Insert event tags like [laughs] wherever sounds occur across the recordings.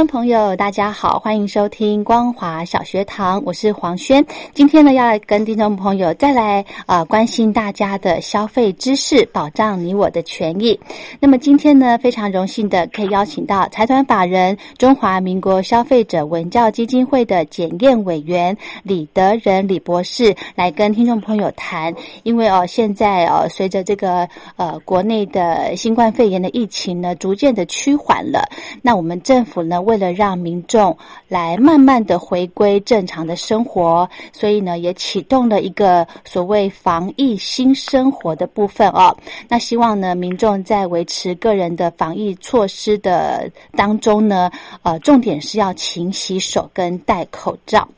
听众朋友，大家好，欢迎收听光华小学堂，我是黄轩。今天呢，要来跟听众朋友再来啊，关心大家的消费知识，保障你我的权益。那么今天呢，非常荣幸的可以邀请到财团法人中华民国消费者文教基金会的检验委员李德仁李博士来跟听众朋友谈。因为哦，现在哦，随着这个呃国内的新冠肺炎的疫情呢，逐渐的趋缓了，那我们政府呢。为了让民众来慢慢的回归正常的生活，所以呢，也启动了一个所谓防疫新生活的部分哦。那希望呢，民众在维持个人的防疫措施的当中呢，呃，重点是要勤洗手跟戴口罩。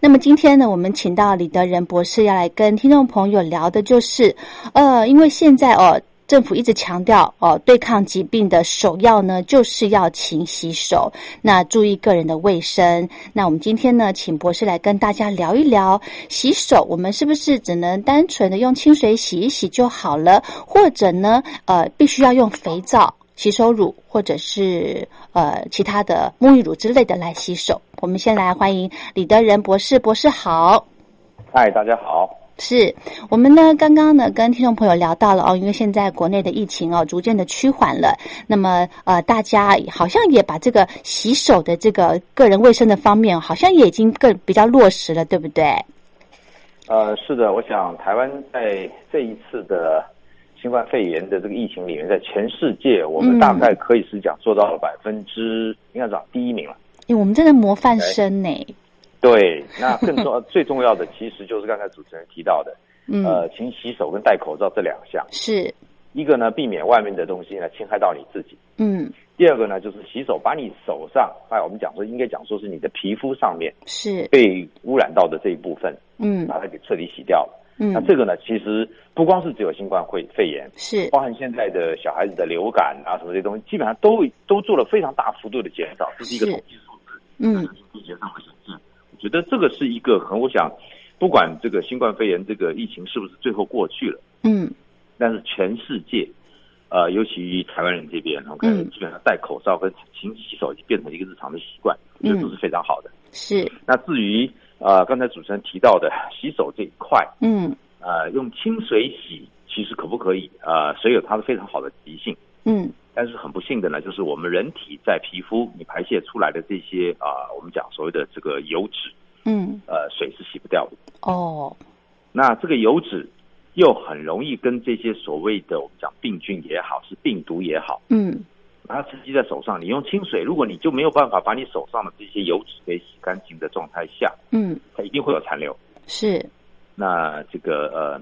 那么今天呢，我们请到李德仁博士要来跟听众朋友聊的就是，呃，因为现在哦。政府一直强调，哦，对抗疾病的首要呢，就是要勤洗手，那注意个人的卫生。那我们今天呢，请博士来跟大家聊一聊洗手，我们是不是只能单纯的用清水洗一洗就好了，或者呢，呃，必须要用肥皂、洗手乳或者是呃其他的沐浴乳之类的来洗手？我们先来欢迎李德仁博士，博士好。嗨，大家好。是我们呢，刚刚呢跟听众朋友聊到了哦，因为现在国内的疫情哦逐渐的趋缓了，那么呃大家好像也把这个洗手的这个个人卫生的方面，好像也已经更比较落实了，对不对？呃，是的，我想台湾在这一次的新冠肺炎的这个疫情里面，在全世界我们大概可以是讲做到了百分之应该讲第一名了，因为我们真的模范生呢。对，那更重要、[laughs] 最重要的其实就是刚才主持人提到的，呃，勤洗手跟戴口罩这两项。是，一个呢，避免外面的东西呢侵害到你自己。嗯。第二个呢，就是洗手，把你手上，哎，我们讲说应该讲说是你的皮肤上面是被污染到的这一部分，嗯，把它给彻底洗掉了。嗯。那这个呢，其实不光是只有新冠肺肺炎，是包含现在的小孩子的流感啊什么这些东西，基本上都都做了非常大幅度的减少，这是一个统计数字。嗯。显示。觉得这个是一个很，我想，不管这个新冠肺炎这个疫情是不是最后过去了，嗯，但是全世界，呃，尤其于台湾人这边，OK，基本上戴口罩跟勤洗手已经变成一个日常的习惯，我觉得都是非常好的。是。那至于呃，刚才主持人提到的洗手这一块，嗯，呃，用清水洗，其实可不可以？呃，水有它的非常好的极性，嗯。但是很不幸的呢，就是我们人体在皮肤你排泄出来的这些啊，我们讲所谓的这个油脂，嗯，呃，水是洗不掉的。哦，那这个油脂又很容易跟这些所谓的我们讲病菌也好，是病毒也好，嗯，把它沉积在手上。你用清水，如果你就没有办法把你手上的这些油脂给洗干净的状态下，嗯，它一定会有残留。是。那这个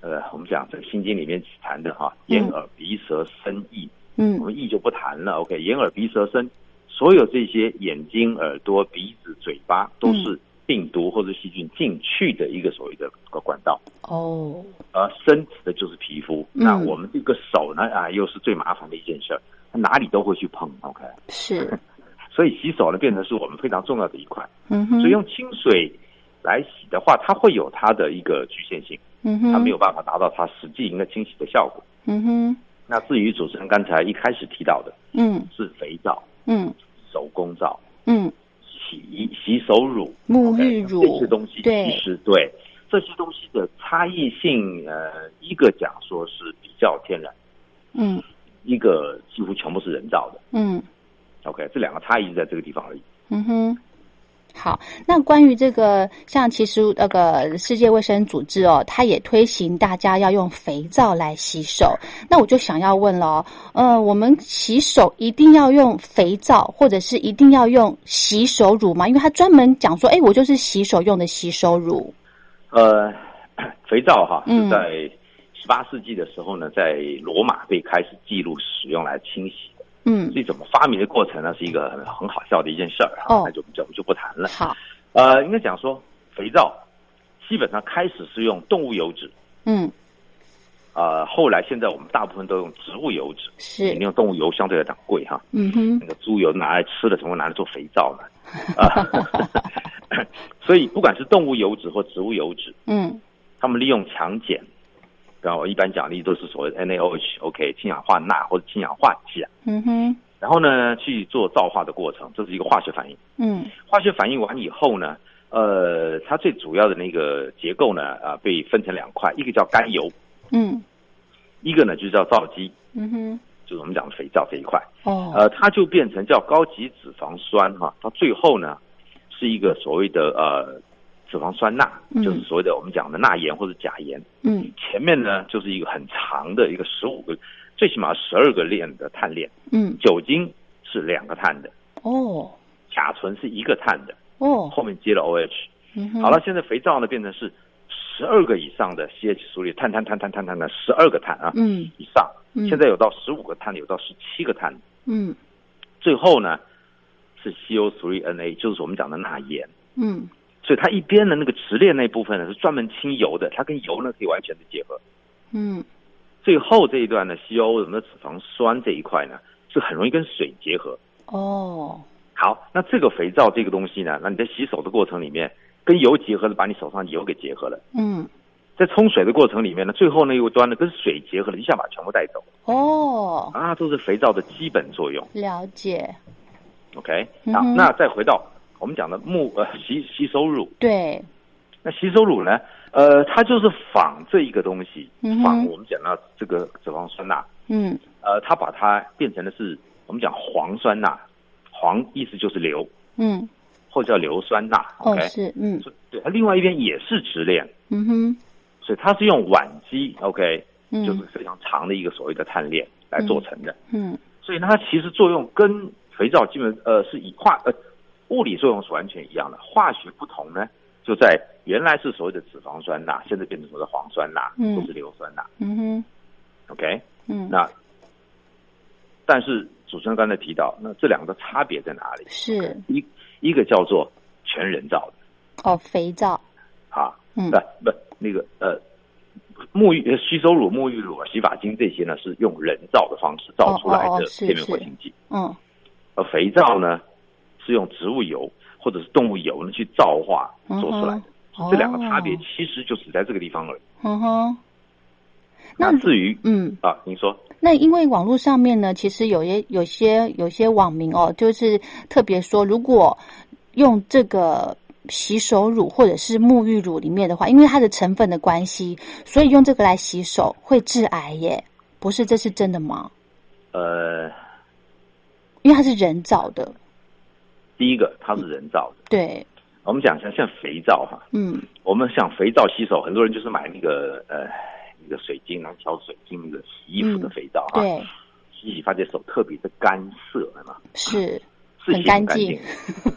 呃呃，我们讲这个心经里面谈的哈，眼耳鼻舌身意。嗯，我们意就不谈了。OK，眼耳鼻舌身，所有这些眼睛、耳朵、鼻子、嘴巴，都是病毒或者细菌进去的一个所谓的个管道。哦，而身指的就是皮肤。那我们这个手呢啊，又是最麻烦的一件事儿，它哪里都会去碰。OK，是。[laughs] 所以洗手呢变成是我们非常重要的一块。嗯哼，所以用清水来洗的话，它会有它的一个局限性，嗯哼，它没有办法达到它实际应该清洗的效果。嗯哼，那至于主持人刚才一开始提到的嗯是肥皂、嗯手工皂、嗯，洗洗手乳、沐浴乳这些东西，对其实对这些东西的差异性，呃，一个讲说是比较天然，嗯一个几乎全部是人造的。嗯 OK，这两个差异是在这个地方而已。嗯哼。好，那关于这个，像其实那个世界卫生组织哦，它也推行大家要用肥皂来洗手。那我就想要问了哦，呃，我们洗手一定要用肥皂，或者是一定要用洗手乳吗？因为它专门讲说，哎，我就是洗手用的洗手乳。呃，肥皂哈嗯是在十八世纪的时候呢，在罗马被开始记录使用来清洗的。嗯。至于怎么发明的过程呢，是一个很很好笑的一件事儿那就就就不谈了。好，呃，应该讲说，肥皂基本上开始是用动物油脂，嗯，啊，后来现在我们大部分都用植物油脂，是。你，用动物油相对来讲贵哈，嗯哼。那，个猪油拿来吃的，怎么拿来做肥皂呢？啊 [laughs] [laughs] 所以不管是动物油脂或植物油脂，嗯。他们利用强碱，然后一般奖励都是所谓 NaOH，OK，、氢氧化钠或者氢氧化钾，嗯哼，然后呢去做造化的过程，这是一个化学反应。嗯。化学反应完以后呢，呃，它最主要的那个结构呢，啊、被分成两块，一个叫甘油，嗯。一个呢就叫皂基，嗯哼，就是我们讲的肥皂这一块。哦，呃，它就变成叫高级脂肪酸哈，到最后呢是一个所谓的呃脂肪酸钠，嗯。就是所谓的我们讲的钠盐或者钾盐。嗯。前面呢就是一个很长的一个十五个，最起码十二个链的碳链，嗯，酒精是两个碳的，哦。甲醇是一个碳的，哦，后面接了 OH。嗯，好了，现在肥皂呢变成是十二个以上的 CH 素里碳碳碳碳碳碳碳十二个碳啊，嗯。以上，嗯。现在有到十五个碳，有到十七个碳，嗯最后呢是 CO3Na，就是我们讲的钠盐。嗯所以它一边的那个直链那部分呢是专门清油的，它跟油呢可以完全的结合。嗯最后这一段呢西欧我们的脂肪酸这一块呢是很容易跟水结合。哦，好，那这个肥皂这个东西呢，那你在洗手的过程里面跟油结合了，把你手上油给结合了。嗯在冲水的过程里面呢，最后那一端呢跟水结合了，一下把全部带走哦，啊，都是肥皂的基本作用。了解，OK，好，那再回到我们讲的木呃吸吸收乳，对，那吸收乳呢，呃，它就是仿这一个东西嗯，仿我们讲到这个脂肪酸钠，嗯。呃，它把它变成的是我们讲磺酸钠，磺意思就是硫，嗯，或者叫硫酸钠哦，OK，是，嗯。对，它另外一边也是直链，嗯哼，所以它是用烷基，OK，嗯。就是非常长的一个所谓的碳链来做成的，嗯。所以呢，它其实作用跟肥皂基本呃是以化呃物理作用是完全一样的，化学不同呢，就在原来是所谓的脂肪酸钠，现在变成所谓的磺酸钠嗯。或是硫酸钠。嗯哼，，OK，嗯，那但是主持人刚才提到，那这两个的差别在哪里？是。一一个叫做全人造的。哦，肥皂，啊，嗯。不不那个呃。沐浴、呃洗手乳、沐浴乳、洗发精这些呢，是用人造的方式造出来的界面活性剂。嗯。而肥皂呢，是用植物油或者是动物油呢去造化做出来的。嗯这两个差别哦其实就只在这个地方而已。嗯哼，那那至于嗯。啊，您说那因为网络上面呢，其实有些有些有些网民哦，就是特别说，如果用这个洗手乳或者是沐浴乳里面的话，因为它的成分的关系，所以用这个来洗手会致癌耶？不是，这是真的吗？呃，因为它是人造的，第一个它是人造的，对，我们讲一下像肥皂哈，嗯。我们像肥皂洗手，很多人就是买那个呃那个水晶，然后挑水晶那个洗衣服的肥皂哈，嗯对，洗洗发现手特别的干涩，对吗？是，是很干净。净。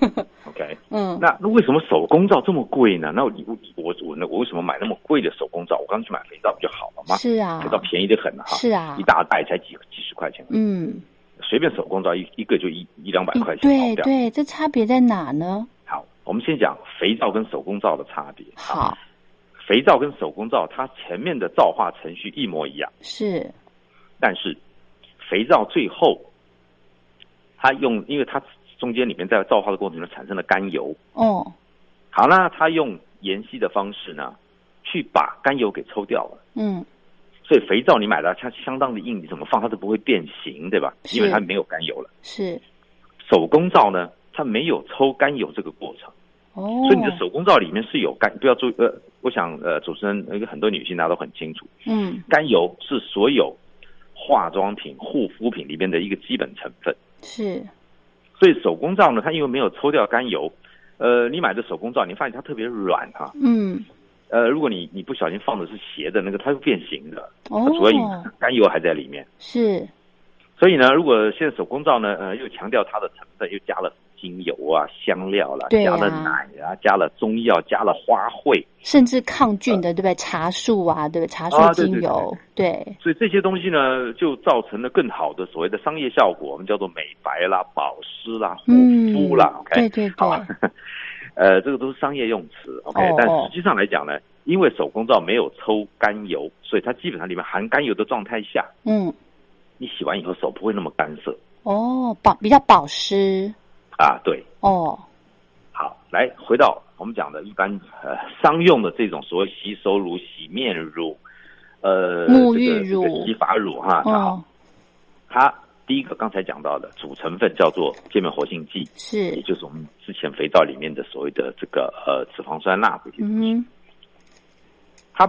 [laughs] OK，嗯。那那为什么手工皂这么贵呢？那我我我我那我为什么买那么贵的手工皂？我刚去买肥皂不就好了吗？是啊。肥皂便宜的很哈，是啊。一大袋才几几十块钱，嗯，随便手工皂一一个就一一两百块钱。对对，这差别在哪呢？好，我们先讲肥皂跟手工皂的差别。好，肥皂跟手工皂它前面的皂化程序一模一样，是，但是肥皂最后它用，因为它中间里面在皂化的过程中产生了甘油。哦，好，那它用盐析的方式呢，去把甘油给抽掉了。嗯，所以肥皂你买的它相当的硬，你怎么放它都不会变形，对吧？因为它没有甘油了。是，手工皂呢，它没有抽甘油这个过程，哦，所以你的手工皂里面是有甘，不要注意呃，我想呃，主持人那个很多女性大家都很清楚，嗯，甘油是所有化妆品、护肤品里面的一个基本成分。是，所以手工皂呢，它因为没有抽掉甘油，呃，你买的手工皂，你发现它特别软哈、嗯，呃，如果你你不小心放的是斜的那个，它会变形的，哦。它主要因甘油还在里面。是，所以呢，如果现在手工皂呢，呃，又强调它的成分，又加了精油啊、香料啦，对啊。加了奶啊，加了中药，加了花卉，甚至抗菌的，对不对？茶树啊，对不对？茶树啊对对精油，对，所以这些东西呢，就造成了更好的所谓的商业效果，我们叫做美白啦、保湿啦、护嗯，肤啦。OK，对对好对，呃，这个都是商业用词，OK，、哦但实际上来讲呢，因为手工皂没有抽甘油，所以它基本上里面含甘油的状态下，嗯，你洗完以后手不会那么干涩。哦，保比较保湿，啊。对，哦，好，来回到我们讲的一般呃商用的这种所谓洗手乳、洗面乳，呃，沐浴乳。这个这个洗发乳哈，那好。哦，它第一个刚才讲到的主成分叫做界面活性剂，是也，就是我们之前肥皂里面的所谓的这个呃脂肪酸钠这些东西。嗯它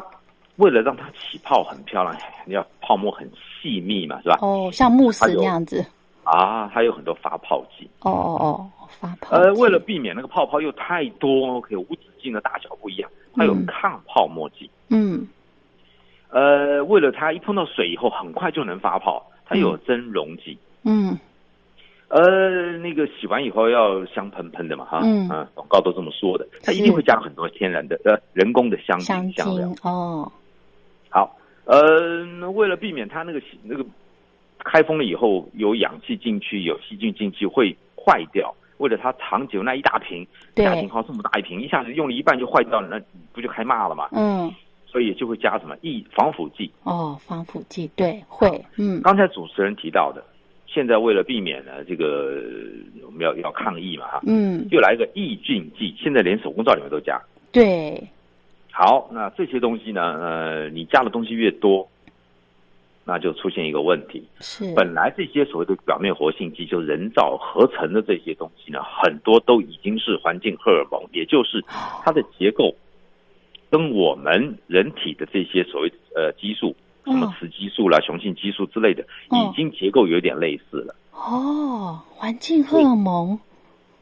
为了让它起泡很漂亮，要泡沫很细密嘛，是吧？哦，像慕斯那样子，啊，它有很多发泡剂。哦哦哦，发泡呃，剂为了避免那个泡泡又太多，OK，无止境的大小不一样，它有嗯抗泡沫剂。嗯，呃，为了它一碰到水以后很快就能发泡，它有增溶剂。嗯，呃，那个洗完以后要香喷喷的嘛，哈，嗯啊，广告都这么说的，它一定会加很多天然的呃人工的香香精香料精。，哦，好，呃，那为了避免它那个洗那个开封了以后有氧气进去，有细菌进去会坏掉。为了它长久那一大瓶，对家庭号这么大一瓶，一下子用了一半就坏掉了，那不就开骂了嘛？嗯，所以就会加什么抑防腐剂。哦，防腐剂，对，会，嗯，刚才主持人提到的，现在为了避免呢这个呃我们要要抗议嘛哈，嗯，又来一个抑菌剂，现在连手工皂里面都加。对，好，那这些东西呢，呃，你加的东西越多，那就出现一个问题。是，本来这些所谓的表面活性剂，就人造合成的这些东西呢，很多都已经是环境荷尔蒙，也就是它的结构跟我们人体的这些所谓呃激素，什么哦雌激素啦、雄性激素之类的，哦。已经结构有点类似了。哦，环境荷尔蒙，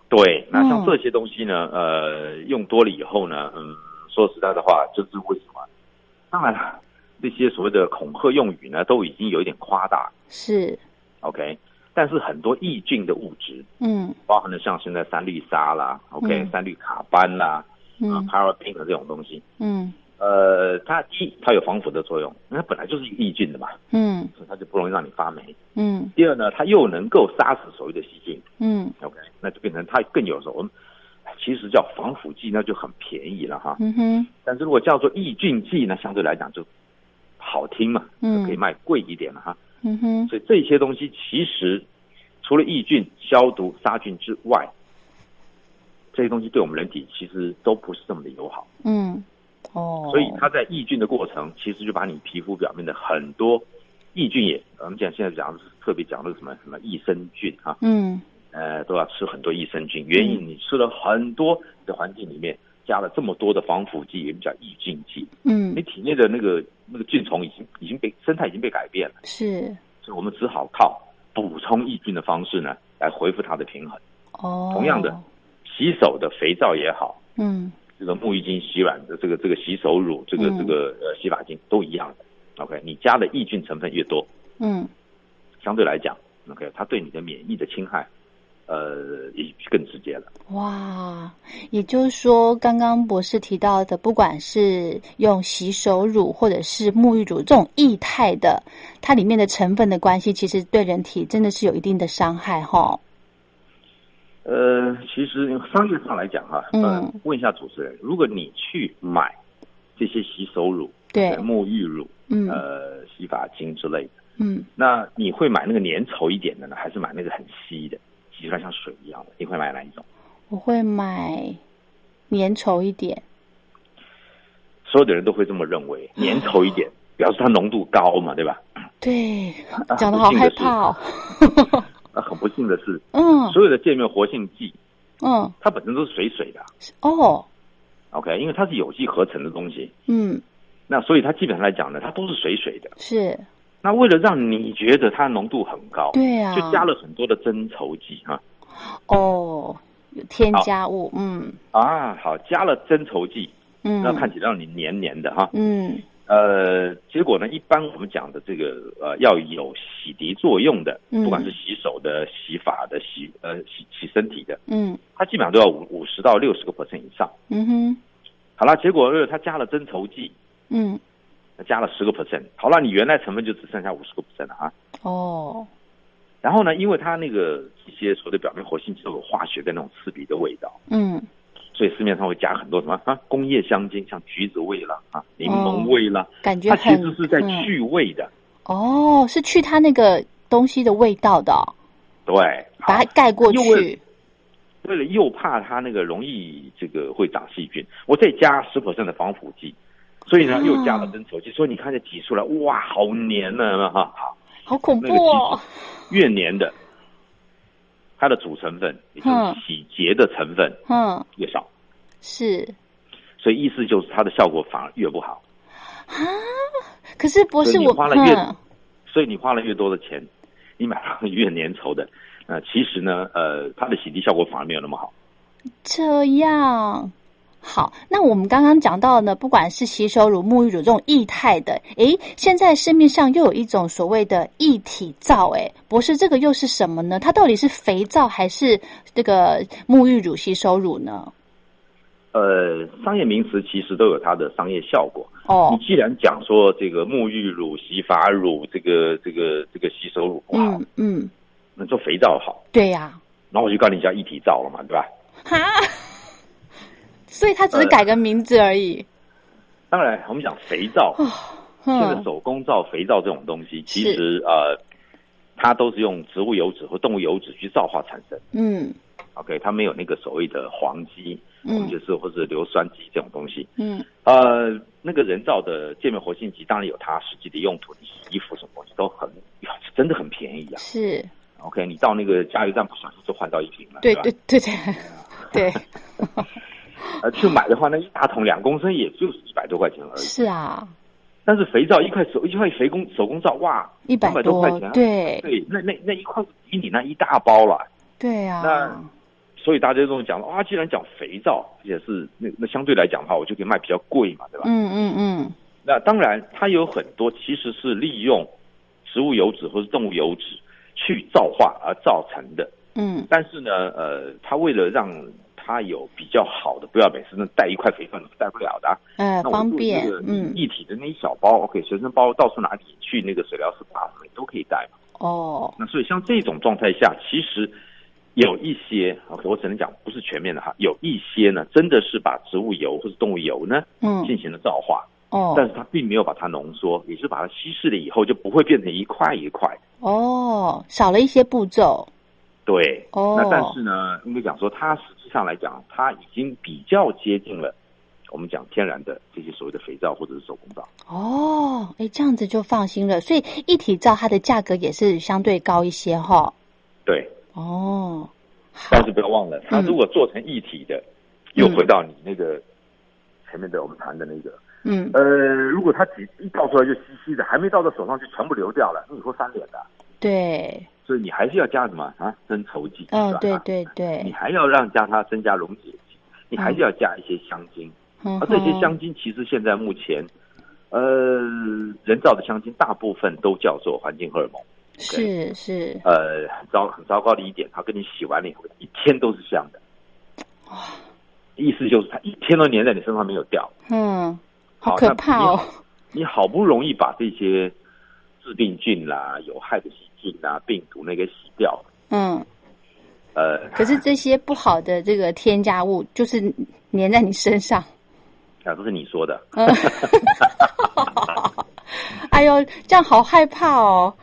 对，那像嗯这些东西呢，呃，用多了以后呢，嗯，说实在的话，就是为什么？当然了，这些所谓的恐吓用语呢，都已经有一点夸大是，，OK。但是很多抑菌的物质，嗯。包含了像现在三氯沙啦，OK，、嗯。三氯卡班啦，啊嗯，paraben 的这种东西，嗯。呃，它一它有防腐的作用，那它本来就是抑菌的嘛，嗯。所以它就不容易让你发霉。嗯。第二呢，它又能够杀死所谓的细菌。嗯，OK，那就变成它更有时候我们其实叫防腐剂，那就很便宜了哈。嗯哼，但是如果叫做抑菌剂呢，相对来讲就好听嘛，嗯。就可以卖贵一点了哈。嗯哼，所以这些东西其实除了抑菌、消毒、杀菌之外，这些东西对我们人体其实都不是这么的友好。嗯，哦，所以它在抑菌的过程，其实就把你皮肤表面的很多抑菌也，我们讲现在讲的是特别讲的是什么什么益生菌啊，嗯。呃，都要吃很多益生菌。原因你吃了很多的环境里面加了这么多的防腐剂，也叫抑菌剂，嗯。你体内的那个那个菌虫已经已经被生态已经被改变了，是。所以我们只好靠补充抑菌的方式呢来恢复它的平衡。哦，同样的，洗手的肥皂也好，嗯这个沐浴巾、洗软的这个这个洗手乳、这个嗯这个呃洗发精都一样的。OK，你加的抑菌成分越多，嗯相对来讲，OK，它对你的免疫的侵害，呃，也更直接了。哇，也就是说，刚刚博士提到的，不管是用洗手乳或者是沐浴乳这种液态的，它里面的成分的关系，其实对人体真的是有一定的伤害哈。呃，其实商业上来讲哈、嗯呃，问一下主持人，如果你去买这些洗手乳、对呃沐浴乳、嗯呃洗发精之类的，嗯那你会买那个粘稠一点的呢，还是买那个很稀的？挤出来像水一样的，你会买哪一种？我会买粘稠一点。所有的人都会这么认为，[laughs] 粘稠一点，表示它浓度高嘛，对吧？对，啊讲的好害怕哦。[laughs] [laughs] 那很不幸的是，嗯。所有的界面活性剂嗯。它本身都是水水的哦，OK，因为它是有机合成的东西，嗯。那所以它基本上来讲呢，它都是水水的。是。那为了让你觉得它浓度很高，对啊就加了很多的增稠剂哈哦有添加物嗯。啊，好，加了增稠剂，嗯。那看起来让你黏黏的哈。嗯呃，结果呢，一般我们讲的这个呃要有洗涤作用的，嗯。不管是洗手的、洗发的、洗呃洗洗身体的，嗯。它基本上都要五五十到六十个 percent 以上。嗯哼。好了，结果是它加了增稠剂，嗯。那加了十个 percent，好了，你原来成分就只剩下五十个 percent 了啊。哦。然后呢，因为它那个一些所谓的表面活性剂都有化学的那种刺鼻的味道，嗯所以市面上会加很多什么啊工业香精，像橘子味啦啊柠檬味啦，感觉它其实是在嗯。去味的。哦是去它那个东西的味道的哦。对，把它盖过去。为了又怕它那个容易这个会长细菌，我再加十 percent 的防腐剂，所以呢啊。又加了增稠剂，所以你看这挤出来，哇，好黏呢哈，好，好恐怖哦。越黏的，它的主成分也就是嗯洗洁的成分嗯越少，是。所以意思就是它的效果反而越不好，啊？可是博士我花了越嗯所以你花了越多的钱，你买了越粘稠的，呃，其实呢，呃，它的洗涤效果反而没有那么好。这样。好，那我们刚刚讲到呢，不管是洗手乳、沐浴乳这种液态的，诶，现在市面上又有一种所谓的一体皂，诶，博士，这个又是什么呢？它到底是肥皂还是这个沐浴乳、洗手乳呢？呃，商业名词其实都有它的商业效果。哦你，既然讲说这个沐浴乳、洗发乳、这个这个这个洗手乳不好，嗯嗯，那做肥皂好，对呀、然后我就告诉你叫一体皂了嘛，对吧？哈，所以它只是改个名字而已。当然，我们讲肥皂，哦，现在嗯，手工皂、肥皂这种东西，其实呃，它都是用植物油脂或动物油脂去皂化产生。嗯 OK，它没有那个所谓的黄基，我们嗯就是或者硫酸基这种东西。嗯，呃，那个人造的界面活性剂当然有它实际的用途，你洗衣服什么东西都很，真的很便宜啊。是，OK，你到那个加油站不小心就换到一瓶了，吧？对对对对对，[laughs] [laughs] 呃，去买的话，那一大桶两公升也就是一百多块钱而已。是啊，但是肥皂一块手一块肥工手工皂，哇，一百200多块钱啊，对对，那那那一块比你那一大包了。对啊，那所以大家都讲啊，既然讲肥皂，而且是那那相对来讲的话，我就可以卖比较贵嘛，对吧？嗯嗯嗯，那当然，它有很多其实是利用植物油脂或是动物油脂去皂化而造成的。嗯但是呢，呃，它为了让它有比较好的，不要每次那带一块肥皂你带不了的、啊，呃，那我做方便这个，嗯。一体的那一小包，OK，随身包到处哪里去那个水疗 SPA 什么都可以带嘛。哦，那所以像这种状态下，其实有一些，OK，我只能讲不是全面的哈，有一些呢真的是把植物油或者动物油呢嗯。进行了皂化，哦。但是它并没有把它浓缩，也是把它稀释了以后就不会变成一块一块。哦，少了一些步骤，对，哦那但是呢，应该讲说，它实际上来讲，它已经比较接近了我们讲天然的这些所谓的肥皂或者是手工皂。哦，哎，这样子就放心了。所以一体皂它的价格也是相对高一些哈。对，哦，但是不要忘了，它嗯如果做成一体的，又回到你那个前面的我们谈的那个，嗯，呃，如果它挤一倒出来就稀稀的，还没倒到手上就全部流掉了，那以后翻脸的。对，所以你还是要加什么啊？增稠剂，嗯是，吧对对你对，还要让加它增加溶解剂，你还是要加一些香精。嗯而这些香精其实现在目前，呃，人造的香精大部分都叫做环境荷尔蒙。是是，呃，很糟很糟糕的一点，它跟你洗完了以后，一天都是香的。意思就是它一天都粘在你身上没有掉。嗯，好可怕哦。你好不容易把这些致病菌啦、有害的细菌啦、病毒那个洗掉，嗯，呃，可是这些不好的这个添加物就是粘在你身上。啊，这是你说的。嗯，[laughs] 哎呦，这样好害怕哦。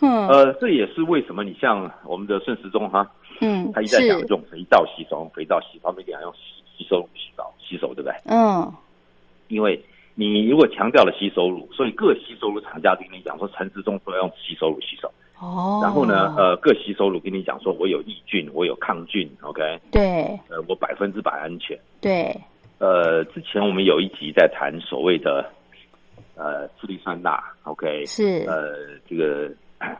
嗯呃，这也是为什么你像我们的顺时钟哈，嗯他一再讲是用肥皂洗手，用肥皂洗手，没讲用洗洗手洗澡洗手，对不对？嗯因为你如果强调了吸收乳，所以各吸收乳厂家跟你讲说，陈时中说要用吸收乳吸收。哦，然后呢，呃，各吸收乳跟你讲说，我有抑菌，我有抗菌，OK，对。呃，我百分之百安全。对。呃，之前我们有一集在谈所谓的呃次氯酸钠，OK，是，呃，这个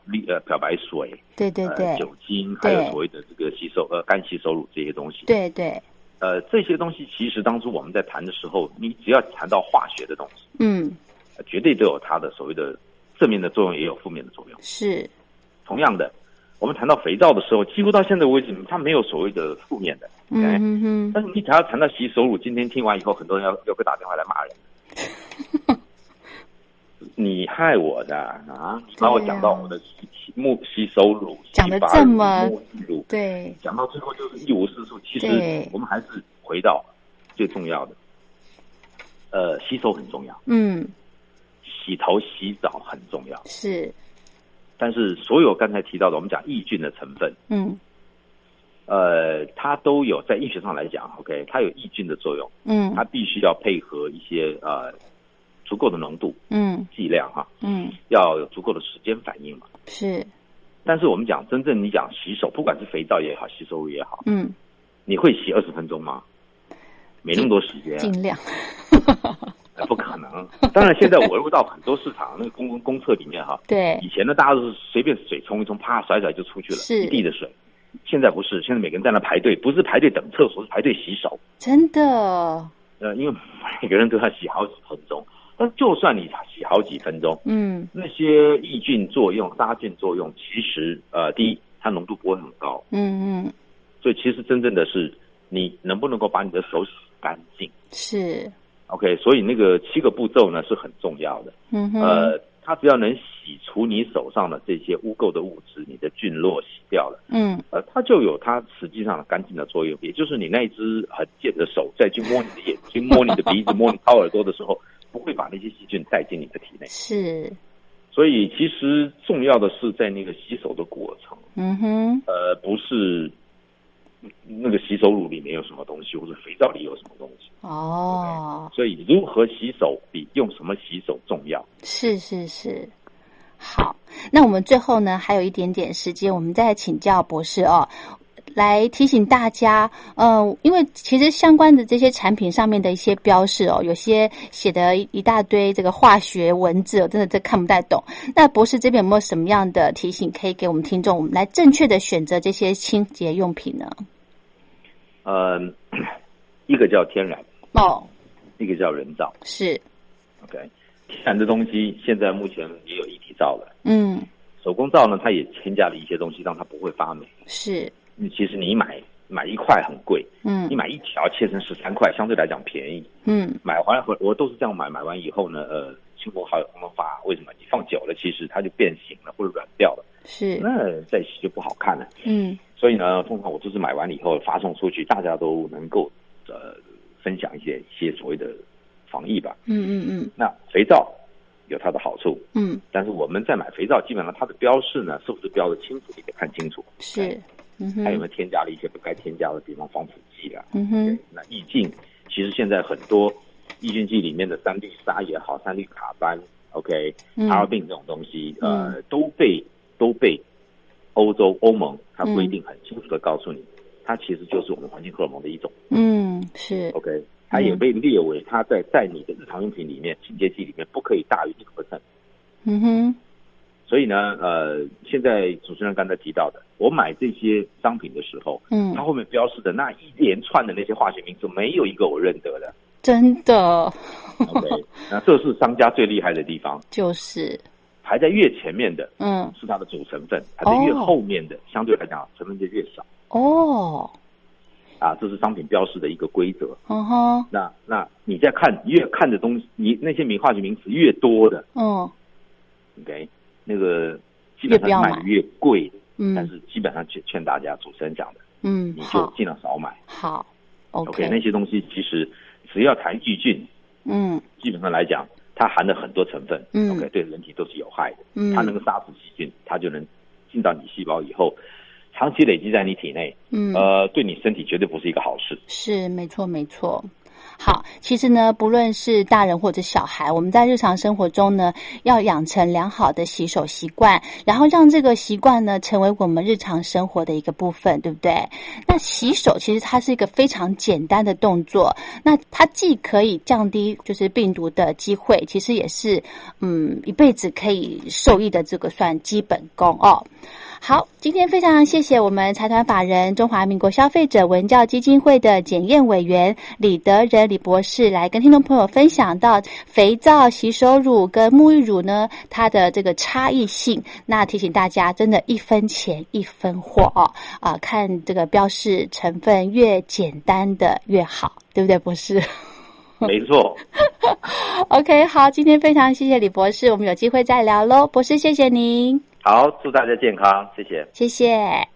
氯呃漂白水，呃对对。对酒精，还有所谓的这个吸收呃干吸收乳这些东西。对对，呃，这些东西其实当初我们在谈的时候，你只要谈到化学的东西，嗯呃绝对都有它的所谓的正面的作用，也有负面的作用。是，同样的，我们谈到肥皂的时候，几乎到现在为止，它没有所谓的负面的。嗯哼，但是你只要谈到洗手乳，今天听完以后，很多人要要会打电话来骂人。[laughs] 你害我的啊！你把我讲到我的洗洗沐洗手乳、讲得洗发乳这么乳，对。讲到最后就是一无是处。其实我们还是回到最重要的，呃，吸收很重要，嗯。洗头洗澡很重要。是，但是所有刚才提到的，我们讲抑菌的成分，嗯。呃，它都有在医学上来讲，OK，它有抑菌的作用，嗯。它必须要配合一些呃足够的浓度、嗯剂量哈，嗯要有足够的时间反应嘛。是，但是我们讲真正你讲洗手，不管是肥皂也好，洗手乳也好，嗯你会洗二十分钟吗？没那么多时间，尽量，呃 [laughs] 不可能。当然，现在我入到很多市场那个公公厕里面哈，[laughs] 对以前呢大家都是随便水冲一冲，啪甩甩就出去了，是一地的水。现在不是，现在每个人在那排队，不是排队等厕所，是排队洗手。真的，呃，因为每个人都要洗好几分钟。但就算你洗好几分钟，嗯那些抑菌作用、杀菌作用，其实呃，第一，它浓度不会很高，嗯嗯所以其实真正的是你能不能够把你的手洗干净。是，OK，所以那个七个步骤呢是很重要的。嗯哼，呃，它只要能洗除你手上的这些污垢的物质，你的菌落洗掉了，嗯呃，它就有它实际上的干净的作用。也就是你那一只很贱的手再去摸你的眼睛、摸你的鼻子、摸你掏耳朵的时候，不会把那些细菌带进你的体内。是，所以其实重要的是在那个洗手的过程，嗯哼，呃，不是那个洗手乳里面有什么东西，或者肥皂里有什么东西。哦，所以如何洗手比用什么洗手重要。是是是，好，那我们最后呢还有一点点时间，我们再请教博士哦。来提醒大家，嗯、因为其实相关的这些产品上面的一些标示哦，有些写的一大堆这个化学文字，哦真的这看不太懂。那博士这边有没有什么样的提醒可以给我们听众，我们来正确的选择这些清洁用品呢？呃，[clears throat] 一个叫天然，哦，一个叫人造。是，OK，天然的东西现在目前也有一体造了，嗯，手工皂呢，它也添加了一些东西，让它不会发霉。是，嗯其实你买买一块很贵，嗯你买一条切成十三块，相对来讲便宜。嗯，买回来我我都是这样买，买完以后呢，呃，亲朋好友他们发，为什么？你放久了，其实它就变形了或者软掉了，是，那再洗就不好看了。嗯所以呢，通常我都是买完了以后发送出去，大家都能够呃分享一些一些所谓的防疫吧。嗯嗯嗯那肥皂有它的好处，嗯，但是我们在买肥皂，基本上它的标示呢是不是标的清楚，你得看清楚。是，嗯哼，它有没有添加了一些不该添加的，比方防腐剂啊。嗯哼，那抑菌，其实现在很多抑菌剂里面的三氯沙也好，三氯卡班，OK，嗯。阿尔滨这种东西，呃，都被都被欧洲欧盟它规定很清楚的告诉你，它其实就是我们环境荷尔蒙的一种。嗯是，，OK，它也被列为它在在你的日常用品里面清洁剂里面不可以大于一个 percent。嗯哼，所以呢，呃，现在主持人刚才提到的，我买这些商品的时候，嗯。它后面标示的那一连串的那些化学名词，没有一个我认得的。真的。OK，那这是商家最厉害的地方，就是，排在越前面的嗯。是它的主成分，排在越后面的、相对来讲成分就越少。哦，啊，这是商品标示的一个规则。嗯哼，那那你在看越看的东西，你那些名化学名词越多的。嗯，OK，那个基本上买的越贵嗯，但嗯是基本上劝劝大家主持人讲的，嗯，你就尽量少买。好。OK，那，OK，些东西其实只要谈抑菌，嗯。基本上来讲，它含了很多成分、嗯。O k 对人体都是有害的。嗯。它能够杀死细菌，它就能进到你细胞以后，长期累积在你体内，嗯。呃，对你身体绝对不是一个好事。是没错，没错。好，其实呢，不论是大人或者小孩，我们在日常生活中呢，要养成良好的洗手习惯，然后让这个习惯呢，成为我们日常生活的一个部分，对不对？那洗手其实它是一个非常简单的动作，那它既可以降低就是病毒的机会，其实也是嗯一辈子可以受益的这个算基本功哦。好，今天非常谢谢我们财团法人中华民国消费者文教基金会的检验委员李德仁李博士来跟听众朋友分享到肥皂、洗手乳跟沐浴乳呢它的这个差异性。那提醒大家，真的一分钱一分货哦，啊，看这个标示成分越简单的越好，对不对，博士？[laughs] 没错，[laughs] OK，好，今天非常谢谢李博士，我们有机会再聊喽，博士，谢谢您，好，祝大家健康，谢谢。谢谢。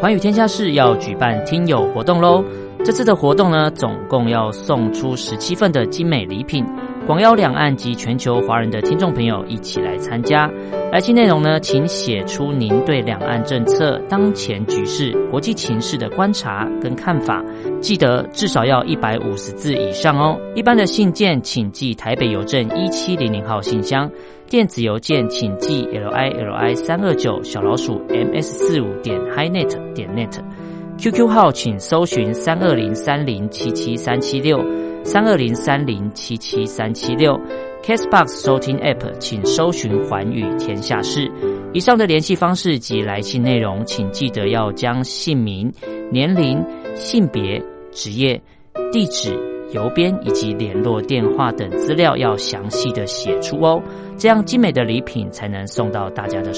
寰宇天下室要举办听友活动喽！这次的活动呢，总共要送出十七份的精美礼品，广邀两岸及全球华人的听众朋友一起来参加。来信内容呢，请写出您对两岸政策、当前局势、国际情势的观察跟看法，记得至少要一百五十字以上哦。一般的信件请寄台北邮政一七零零号信箱。电子邮件请寄 l i l i 三二九小老鼠 m s 四五点 highnet 点 QQ 号请搜寻三二零三零七七三七六三二零三零七七三七六，Castbox 收听 App 请搜寻环宇天下事。以上的联系方式及来信内容，请记得要将姓名、年龄、性别、职业。地址、邮编以及联络电话等资料要详细的写出哦，这样精美的礼品才能送到大家的